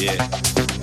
Yeah.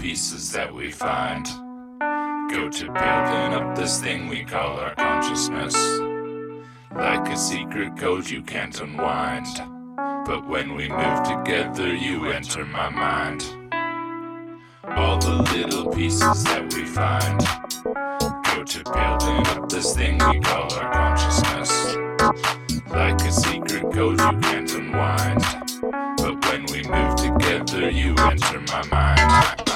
pieces that we find go to building up this thing we call our consciousness. Like a secret code you can't unwind. But when we move together, you enter my mind. All the little pieces that we find go to building up this thing we call our consciousness. Like a secret code you can't unwind. But when we move together, you enter my mind.